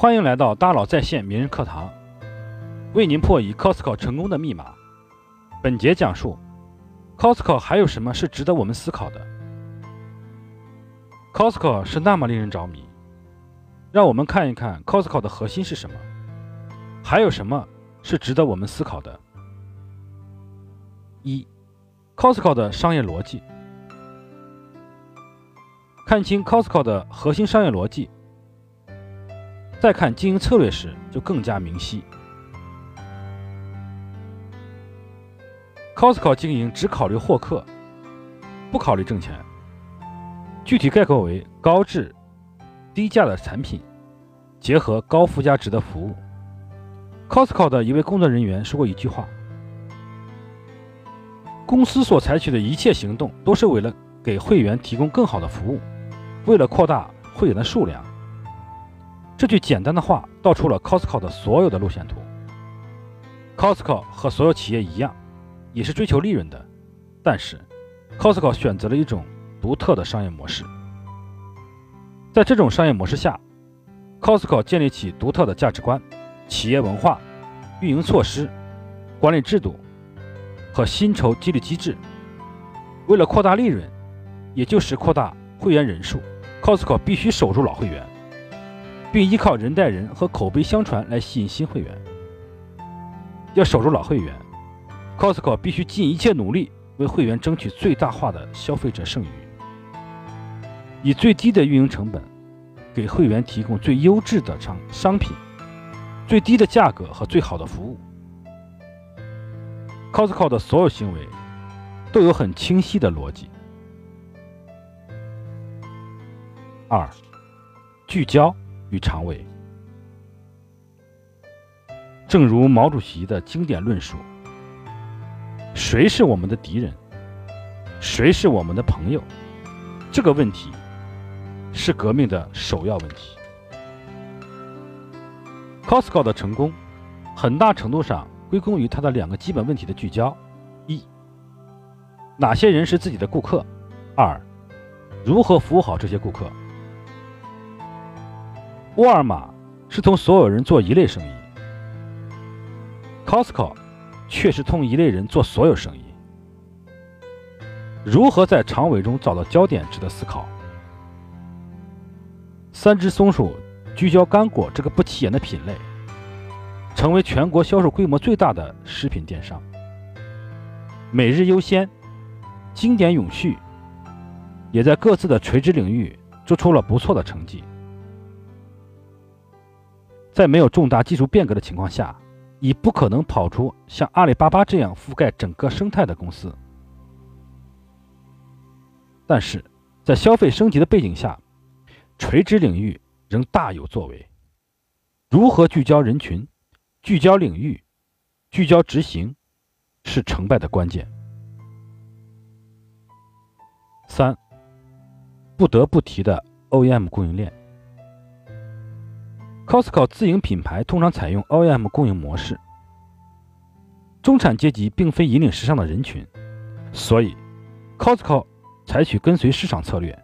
欢迎来到大佬在线名人课堂，为您破译 Costco 成功的密码。本节讲述 Costco 还有什么是值得我们思考的。Costco 是那么令人着迷，让我们看一看 Costco 的核心是什么，还有什么是值得我们思考的。一，Costco 的商业逻辑。看清 Costco 的核心商业逻辑，再看经营策略时就更加明晰。Costco 经营只考虑获客，不考虑挣钱。具体概括为高质、低价的产品，结合高附加值的服务。Costco 的一位工作人员说过一句话：“公司所采取的一切行动都是为了给会员提供更好的服务。”为了扩大会员的数量，这句简单的话道出了 Costco 的所有的路线图。Costco 和所有企业一样，也是追求利润的，但是 Costco 选择了一种独特的商业模式。在这种商业模式下，Costco 建立起独特的价值观、企业文化、运营措施、管理制度和薪酬激励机制。为了扩大利润，也就是扩大。会员人数，Costco 必须守住老会员，并依靠人带人和口碑相传来吸引新会员。要守住老会员，Costco 必须尽一切努力为会员争取最大化的消费者剩余，以最低的运营成本给会员提供最优质的商商品、最低的价格和最好的服务。Costco 的所有行为都有很清晰的逻辑。二，聚焦与长尾。正如毛主席的经典论述：“谁是我们的敌人？谁是我们的朋友？”这个问题是革命的首要问题。Costco 的成功，很大程度上归功于它的两个基本问题的聚焦：一，哪些人是自己的顾客？二，如何服务好这些顾客？沃尔玛是同所有人做一类生意，Costco 却是同一类人做所有生意。如何在长尾中找到焦点，值得思考。三只松鼠聚焦干果这个不起眼的品类，成为全国销售规模最大的食品电商。每日优先、经典永续，也在各自的垂直领域做出了不错的成绩。在没有重大技术变革的情况下，已不可能跑出像阿里巴巴这样覆盖整个生态的公司。但是，在消费升级的背景下，垂直领域仍大有作为。如何聚焦人群、聚焦领域、聚焦执行，是成败的关键。三，不得不提的 OEM 供应链。Costco 自营品牌通常采用 OEM 供应模式。中产阶级并非引领时尚的人群，所以 Costco 采取跟随市场策略，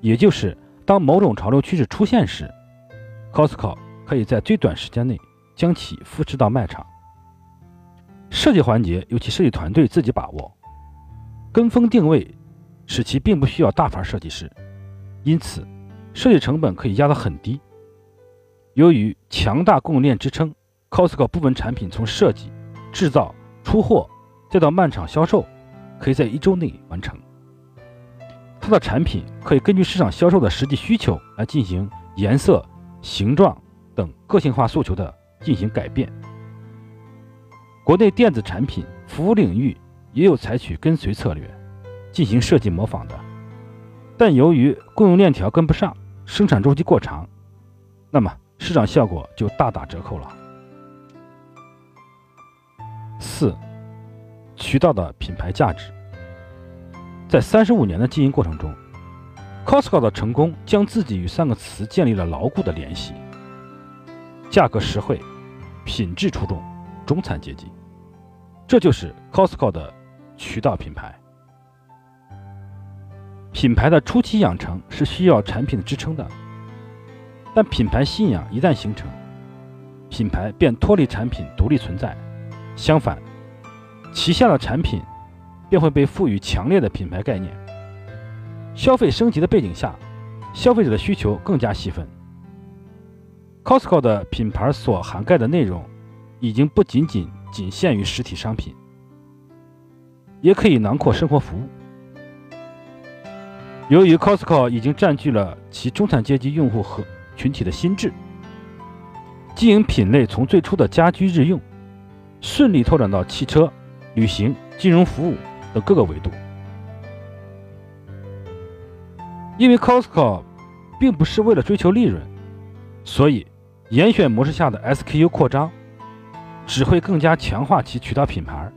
也就是当某种潮流趋势出现时，Costco 可以在最短时间内将其复制到卖场。设计环节由其设计团队自己把握，跟风定位使其并不需要大牌设计师，因此设计成本可以压得很低。由于强大供应链支撑，Costco 部分产品从设计、制造、出货，再到漫场销售，可以在一周内完成。它的产品可以根据市场销售的实际需求来进行颜色、形状等个性化诉求的进行改变。国内电子产品服务领域也有采取跟随策略，进行设计模仿的，但由于供应链条跟不上，生产周期过长，那么。市场效果就大打折扣了。四，渠道的品牌价值，在三十五年的经营过程中，Costco 的成功将自己与三个词建立了牢固的联系：价格实惠、品质出众、中产阶级。这就是 Costco 的渠道品牌。品牌的初期养成是需要产品支撑的。但品牌信仰一旦形成，品牌便脱离产品独立存在。相反，旗下的产品便会被赋予强烈的品牌概念。消费升级的背景下，消费者的需求更加细分。Costco 的品牌所涵盖的内容，已经不仅仅仅限于实体商品，也可以囊括生活服务。由于 Costco 已经占据了其中产阶级用户和群体的心智，经营品类从最初的家居日用，顺利拓展到汽车、旅行、金融服务等各个维度。因为 Costco 并不是为了追求利润，所以严选模式下的 SKU 扩张只会更加强化其渠道品牌。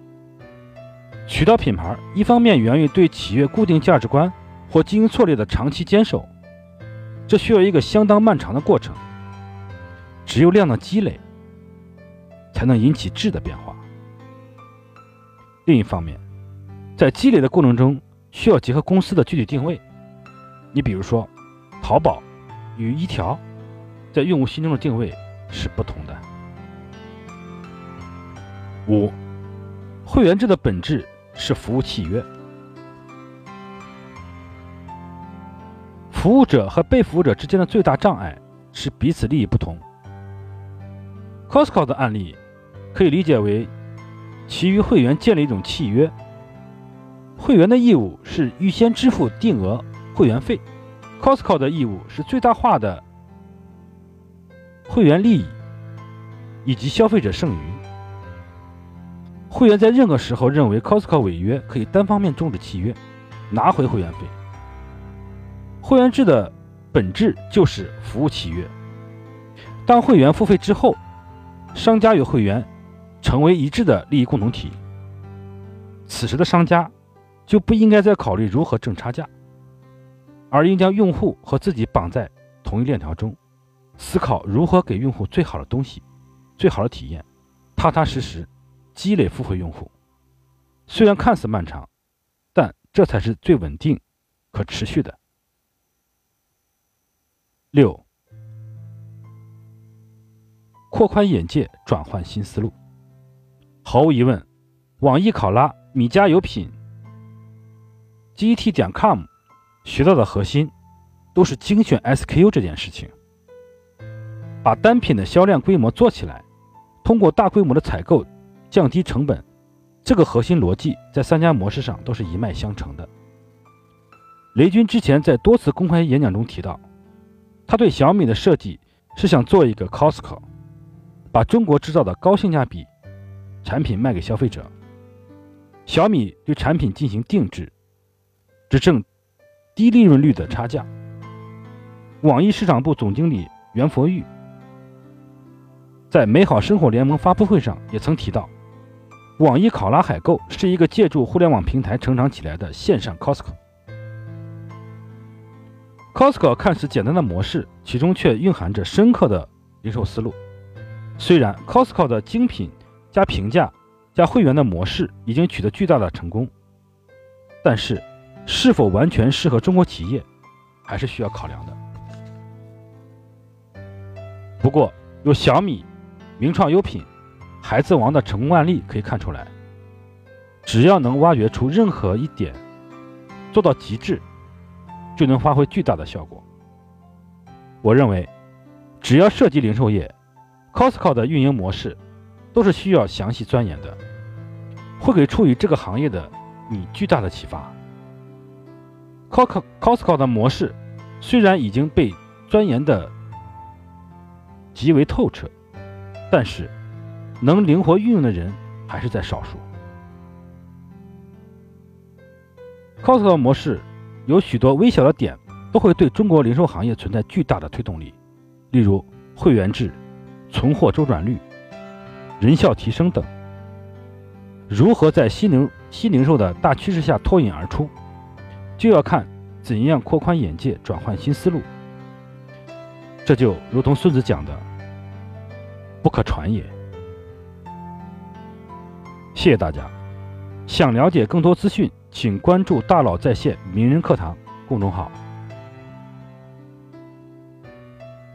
渠道品牌一方面源于对企业固定价值观或经营策略的长期坚守，这需要一个相当漫长的过程。只有量的积累，才能引起质的变化。另一方面，在积累的过程中，需要结合公司的具体定位。你比如说，淘宝与一条在用户心中的定位是不同的。五，会员制的本质是服务契约，服务者和被服务者之间的最大障碍是彼此利益不同。Costco 的案例可以理解为，其与会员建立一种契约，会员的义务是预先支付定额。会员费，Costco 的义务是最大化的会员利益以及消费者剩余。会员在任何时候认为 Costco 违约，可以单方面终止契约，拿回会员费。会员制的本质就是服务契约。当会员付费之后，商家与会员成为一致的利益共同体，此时的商家就不应该再考虑如何挣差价。而应将用户和自己绑在同一链条中，思考如何给用户最好的东西、最好的体验，踏踏实实积累付费用户。虽然看似漫长，但这才是最稳定、可持续的。六，扩宽眼界，转换新思路。毫无疑问，网易考拉、米家有品、GET 点 com。学到的核心都是精选 SKU 这件事情，把单品的销量规模做起来，通过大规模的采购降低成本，这个核心逻辑在三家模式上都是一脉相承的。雷军之前在多次公开演讲中提到，他对小米的设计是想做一个 Costco，把中国制造的高性价比产品卖给消费者。小米对产品进行定制，只挣。低利润率的差价。网易市场部总经理袁佛玉在美好生活联盟发布会上也曾提到，网易考拉海购是一个借助互联网平台成长起来的线上 Costco。Costco 看似简单的模式，其中却蕴含着深刻的零售思路。虽然 Costco 的精品加平价加会员的模式已经取得巨大的成功，但是。是否完全适合中国企业，还是需要考量的。不过，有小米、名创优品、孩子王的成功案例可以看出来，只要能挖掘出任何一点，做到极致，就能发挥巨大的效果。我认为，只要涉及零售业，Costco 的运营模式都是需要详细钻研的，会给处于这个行业的你巨大的启发。Costco 的模式虽然已经被钻研的极为透彻，但是能灵活运用的人还是在少数。Costco 模式有许多微小的点都会对中国零售行业存在巨大的推动力，例如会员制、存货周转率、人效提升等。如何在新零新零售的大趋势下脱颖而出？就要看怎样扩宽眼界，转换新思路。这就如同孙子讲的：“不可传也。”谢谢大家。想了解更多资讯，请关注“大佬在线名人课堂”公众号。